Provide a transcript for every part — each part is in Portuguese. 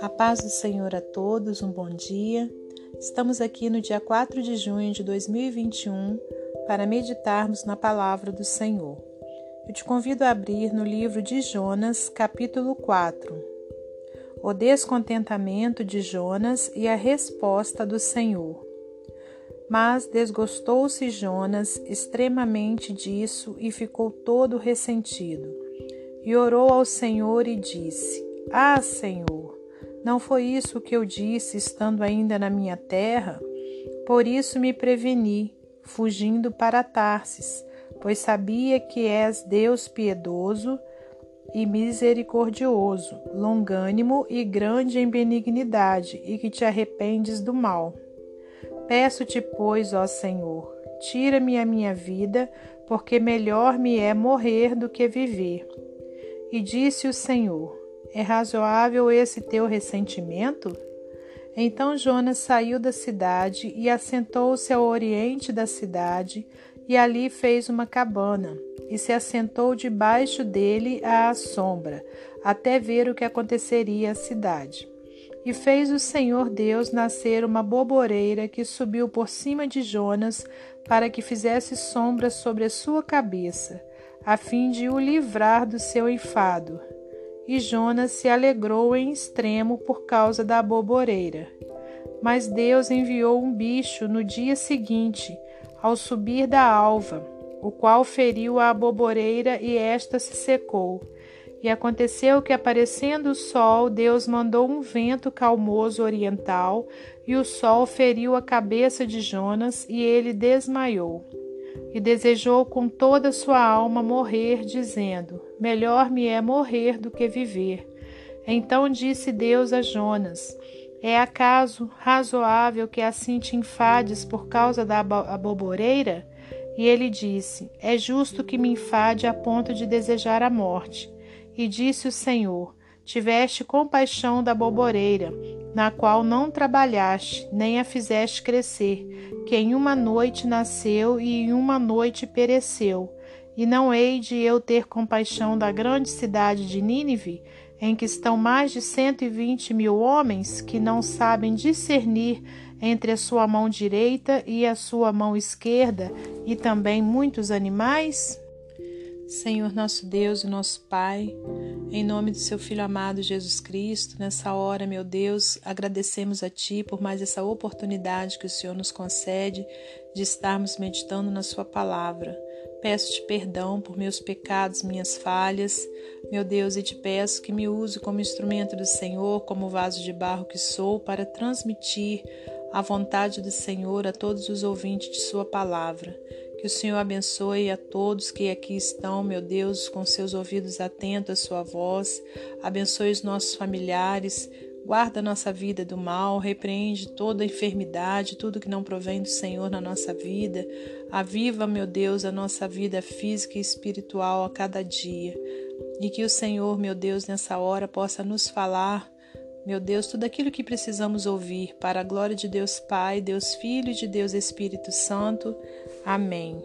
A paz do Senhor a todos, um bom dia. Estamos aqui no dia 4 de junho de 2021 para meditarmos na palavra do Senhor. Eu te convido a abrir no livro de Jonas, capítulo 4. O descontentamento de Jonas e a resposta do Senhor. Mas desgostou-se Jonas extremamente disso e ficou todo ressentido. E orou ao Senhor e disse: Ah, Senhor, não foi isso que eu disse estando ainda na minha terra? Por isso me preveni, fugindo para Tarsis, pois sabia que és Deus piedoso e misericordioso, longânimo e grande em benignidade, e que te arrependes do mal. Peço-te, pois, ó Senhor, tira-me a minha vida, porque melhor me é morrer do que viver. E disse o Senhor: É razoável esse teu ressentimento? Então Jonas saiu da cidade e assentou-se ao oriente da cidade, e ali fez uma cabana, e se assentou debaixo dele à sombra, até ver o que aconteceria à cidade. E fez o Senhor Deus nascer uma boboreira que subiu por cima de Jonas, para que fizesse sombra sobre a sua cabeça, a fim de o livrar do seu enfado. E Jonas se alegrou em extremo por causa da boboreira. Mas Deus enviou um bicho no dia seguinte, ao subir da alva, o qual feriu a boboreira e esta se secou. E aconteceu que, aparecendo o sol, Deus mandou um vento calmoso oriental, e o sol feriu a cabeça de Jonas, e ele desmaiou. E desejou com toda sua alma morrer, dizendo: Melhor me é morrer do que viver. Então disse Deus a Jonas: É acaso razoável que assim te enfades por causa da aboboreira? E ele disse: É justo que me enfade a ponto de desejar a morte. E disse o Senhor: Tiveste compaixão da boboreira, na qual não trabalhaste, nem a fizeste crescer, que em uma noite nasceu e em uma noite pereceu. E não hei de eu ter compaixão da grande cidade de Nínive, em que estão mais de cento e vinte mil homens que não sabem discernir entre a sua mão direita e a sua mão esquerda, e também muitos animais? Senhor nosso Deus e nosso Pai, em nome do seu Filho amado Jesus Cristo, nessa hora, meu Deus, agradecemos a Ti por mais essa oportunidade que o Senhor nos concede de estarmos meditando na Sua palavra. Peço-te perdão por meus pecados, minhas falhas, meu Deus, e te peço que me use como instrumento do Senhor, como vaso de barro que sou, para transmitir a vontade do Senhor a todos os ouvintes de Sua palavra. Que o Senhor abençoe a todos que aqui estão, meu Deus, com seus ouvidos atentos à Sua voz. Abençoe os nossos familiares. Guarda a nossa vida do mal, repreende toda enfermidade, tudo que não provém do Senhor na nossa vida. Aviva, meu Deus, a nossa vida física e espiritual a cada dia. E que o Senhor, meu Deus, nessa hora possa nos falar meu Deus, tudo aquilo que precisamos ouvir, para a glória de Deus Pai, Deus Filho e de Deus Espírito Santo. Amém.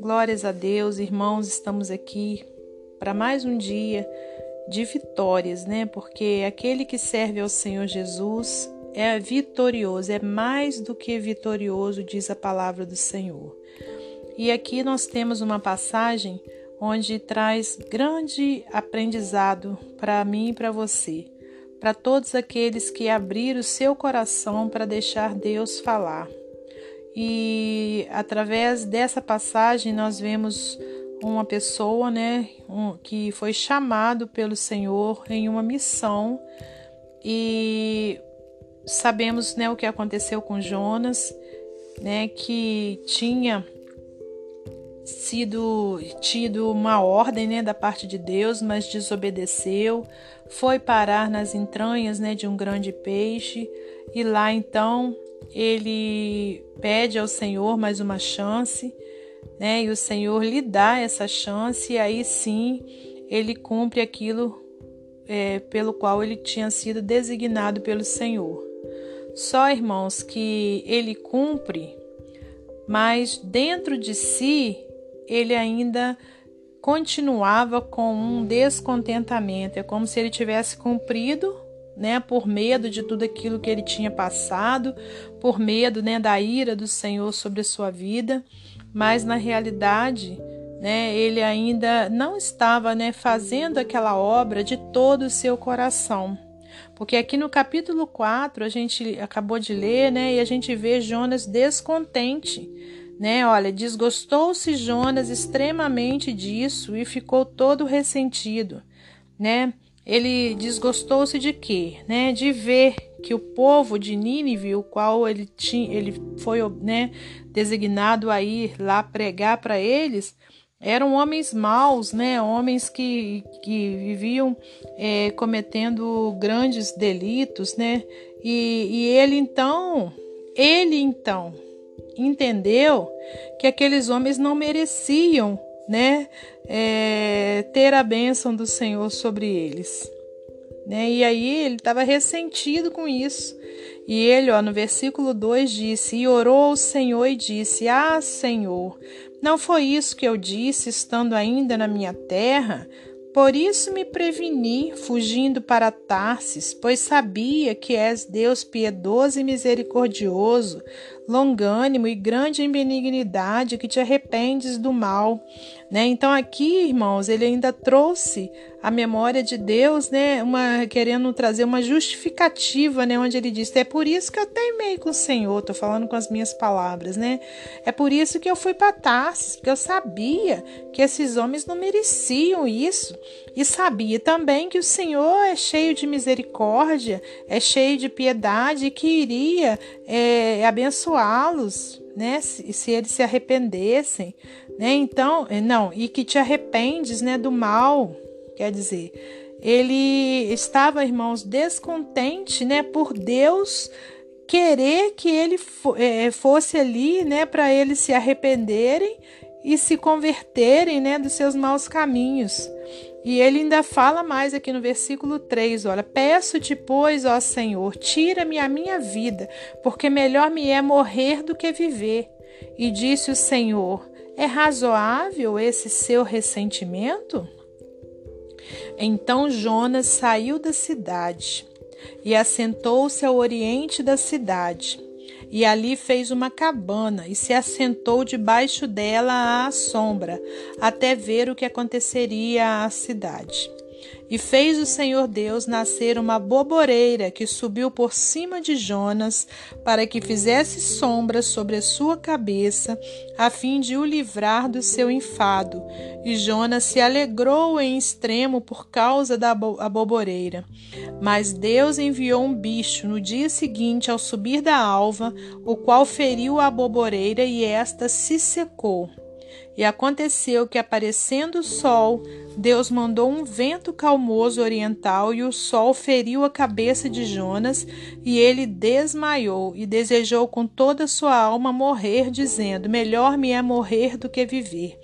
Glórias a Deus, irmãos, estamos aqui para mais um dia de vitórias, né? Porque aquele que serve ao Senhor Jesus é vitorioso, é mais do que vitorioso, diz a palavra do Senhor. E aqui nós temos uma passagem onde traz grande aprendizado para mim e para você para todos aqueles que abriram o seu coração para deixar Deus falar. E através dessa passagem nós vemos uma pessoa, né, um, que foi chamado pelo Senhor em uma missão e sabemos, né, o que aconteceu com Jonas, né, que tinha sido tido uma ordem né, da parte de Deus, mas desobedeceu, foi parar nas entranhas né, de um grande peixe e lá então ele pede ao Senhor mais uma chance, né, e o Senhor lhe dá essa chance e aí sim ele cumpre aquilo é, pelo qual ele tinha sido designado pelo Senhor. Só, irmãos, que ele cumpre, mas dentro de si ele ainda continuava com um descontentamento. É como se ele tivesse cumprido, né, por medo de tudo aquilo que ele tinha passado, por medo, né, da ira do Senhor sobre a sua vida, mas na realidade, né, ele ainda não estava, né, fazendo aquela obra de todo o seu coração. Porque aqui no capítulo 4 a gente acabou de ler, né, e a gente vê Jonas descontente né? Olha, desgostou-se Jonas extremamente disso e ficou todo ressentido, né? Ele desgostou-se de quê? Né? De ver que o povo de Nínive, o qual ele tinha, ele foi, né, designado a ir lá pregar para eles, eram homens maus, né? Homens que, que viviam é, cometendo grandes delitos, né? E, e ele então, ele então, entendeu que aqueles homens não mereciam, né, é, ter a bênção do Senhor sobre eles. Né? E aí ele estava ressentido com isso. E ele, ó, no versículo 2 disse: E orou ao Senhor e disse: Ah, Senhor, não foi isso que eu disse estando ainda na minha terra? Por isso me preveni, fugindo para Tarsis, pois sabia que és Deus piedoso e misericordioso, longânimo e grande em benignidade, que te arrependes do mal. Né? Então, aqui, irmãos, ele ainda trouxe a memória de Deus, né? Uma, querendo trazer uma justificativa, né? Onde ele disse: É por isso que eu teimei com o Senhor, estou falando com as minhas palavras, né? É por isso que eu fui para Tarsis, porque eu sabia que esses homens não mereciam isso. E sabia também que o Senhor é cheio de misericórdia, é cheio de piedade e que iria é, abençoá-los, né? Se, se eles se arrependessem, né? Então, não, e que te arrependes, né, do mal Quer dizer, ele estava, irmãos, descontente, né, por Deus querer que ele é, fosse ali, né, para eles se arrependerem e se converterem, né, dos seus maus caminhos. E ele ainda fala mais aqui no versículo 3, olha: Peço-te, pois, ó Senhor, tira-me a minha vida, porque melhor me é morrer do que viver. E disse o Senhor: É razoável esse seu ressentimento? Então Jonas saiu da cidade e assentou-se ao oriente da cidade. E ali fez uma cabana e se assentou debaixo dela à sombra, até ver o que aconteceria à cidade. E fez o Senhor Deus nascer uma boboreira que subiu por cima de Jonas, para que fizesse sombra sobre a sua cabeça, a fim de o livrar do seu enfado. E Jonas se alegrou em extremo por causa da boboreira. Mas Deus enviou um bicho no dia seguinte ao subir da alva, o qual feriu a boboreira e esta se secou. E aconteceu que, aparecendo o sol, Deus mandou um vento calmoso oriental e o sol feriu a cabeça de Jonas e ele desmaiou e desejou com toda a sua alma morrer, dizendo: Melhor me é morrer do que viver.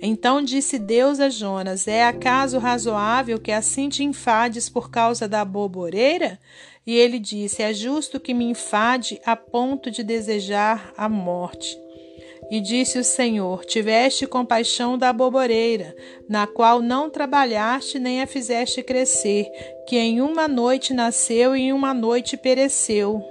Então disse Deus a Jonas: É acaso razoável que assim te enfades por causa da boboreira? E ele disse: É justo que me enfade a ponto de desejar a morte. E disse o Senhor: Tiveste compaixão da boboreira, na qual não trabalhaste nem a fizeste crescer, que em uma noite nasceu e em uma noite pereceu.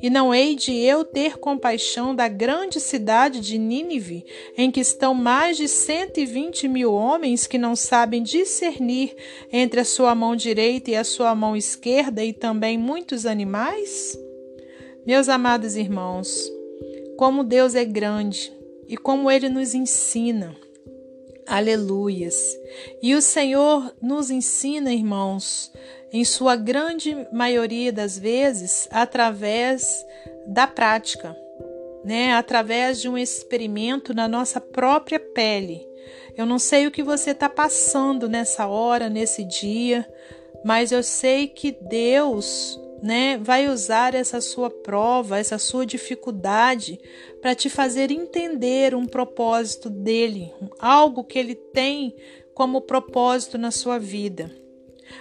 E não hei de eu ter compaixão da grande cidade de Nínive, em que estão mais de cento e vinte mil homens que não sabem discernir entre a sua mão direita e a sua mão esquerda, e também muitos animais? Meus amados irmãos, como Deus é grande e como ele nos ensina. Aleluias. E o Senhor nos ensina, irmãos, em sua grande maioria das vezes, através da prática, né? Através de um experimento na nossa própria pele. Eu não sei o que você está passando nessa hora, nesse dia, mas eu sei que Deus né, vai usar essa sua prova, essa sua dificuldade para te fazer entender um propósito dele, algo que ele tem como propósito na sua vida.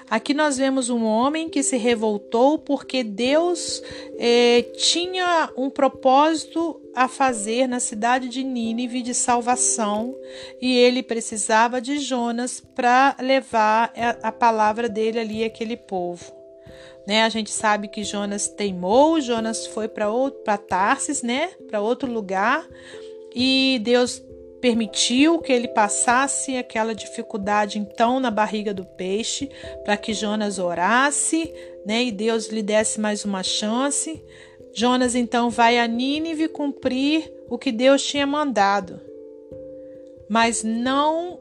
Aqui nós vemos um homem que se revoltou porque Deus eh, tinha um propósito a fazer na cidade de Nínive de salvação e ele precisava de Jonas para levar a palavra dele ali àquele povo. Né? A gente sabe que Jonas teimou, Jonas foi para Tarsis, né? para outro lugar, e Deus permitiu que ele passasse aquela dificuldade então na barriga do peixe, para que Jonas orasse, né, e Deus lhe desse mais uma chance. Jonas então vai a Nínive cumprir o que Deus tinha mandado, mas não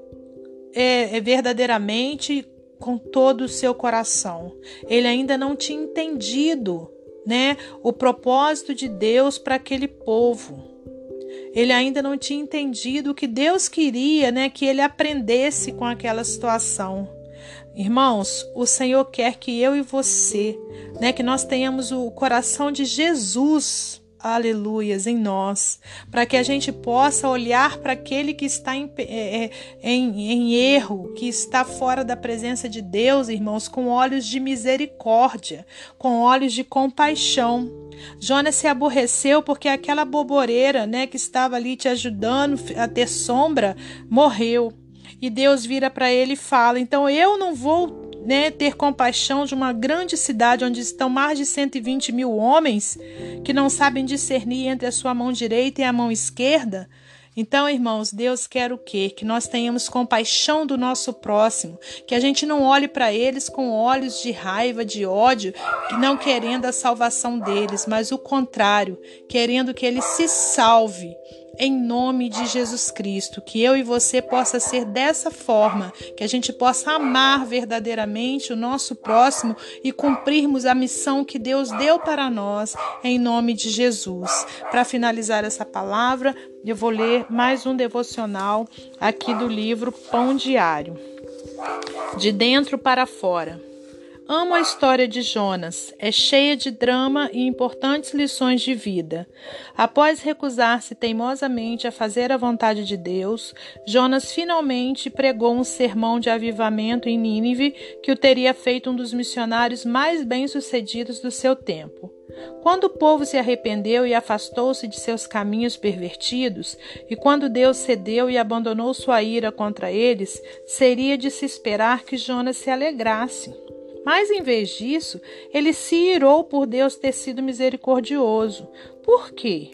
é, é verdadeiramente com todo o seu coração. Ele ainda não tinha entendido, né, o propósito de Deus para aquele povo. Ele ainda não tinha entendido o que Deus queria, né, que ele aprendesse com aquela situação. Irmãos, o Senhor quer que eu e você, né, que nós tenhamos o coração de Jesus aleluias, em nós, para que a gente possa olhar para aquele que está em, é, é, em, em, erro, que está fora da presença de Deus, irmãos, com olhos de misericórdia, com olhos de compaixão. Jonas se aborreceu porque aquela boboreira, né, que estava ali te ajudando a ter sombra, morreu. E Deus vira para ele e fala: Então eu não vou né, ter compaixão de uma grande cidade onde estão mais de 120 mil homens que não sabem discernir entre a sua mão direita e a mão esquerda? Então, irmãos, Deus quer o quê? Que nós tenhamos compaixão do nosso próximo, que a gente não olhe para eles com olhos de raiva, de ódio, não querendo a salvação deles, mas o contrário, querendo que ele se salve em nome de Jesus Cristo, que eu e você possa ser dessa forma, que a gente possa amar verdadeiramente o nosso próximo e cumprirmos a missão que Deus deu para nós, em nome de Jesus. Para finalizar essa palavra, eu vou ler mais um devocional aqui do livro Pão Diário. De dentro para fora. Amo a história de Jonas, é cheia de drama e importantes lições de vida. Após recusar-se teimosamente a fazer a vontade de Deus, Jonas finalmente pregou um sermão de avivamento em Nínive que o teria feito um dos missionários mais bem-sucedidos do seu tempo. Quando o povo se arrependeu e afastou-se de seus caminhos pervertidos, e quando Deus cedeu e abandonou sua ira contra eles, seria de se esperar que Jonas se alegrasse. Mas em vez disso, ele se irou por Deus ter sido misericordioso. Por quê?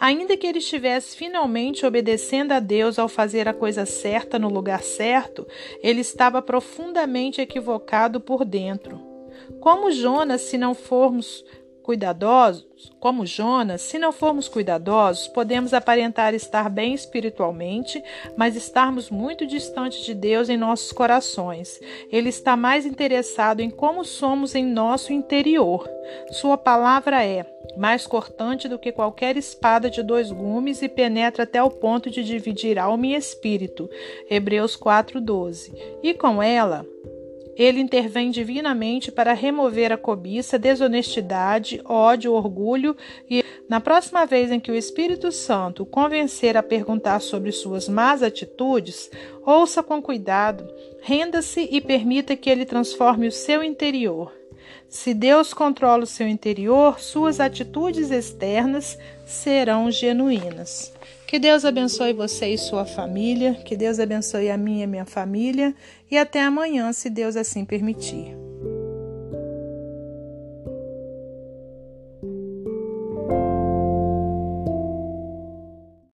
Ainda que ele estivesse finalmente obedecendo a Deus ao fazer a coisa certa no lugar certo, ele estava profundamente equivocado por dentro. Como Jonas, se não formos cuidadosos, como Jonas, se não formos cuidadosos, podemos aparentar estar bem espiritualmente, mas estarmos muito distantes de Deus em nossos corações. Ele está mais interessado em como somos em nosso interior. Sua palavra é mais cortante do que qualquer espada de dois gumes e penetra até o ponto de dividir alma e espírito. Hebreus 4:12. E com ela ele intervém divinamente para remover a cobiça, desonestidade, ódio, orgulho e na próxima vez em que o Espírito Santo o convencer a perguntar sobre suas más atitudes, ouça com cuidado, renda-se e permita que ele transforme o seu interior. Se Deus controla o seu interior, suas atitudes externas serão genuínas. Que Deus abençoe você e sua família, que Deus abençoe a minha e minha família, e até amanhã, se Deus assim permitir.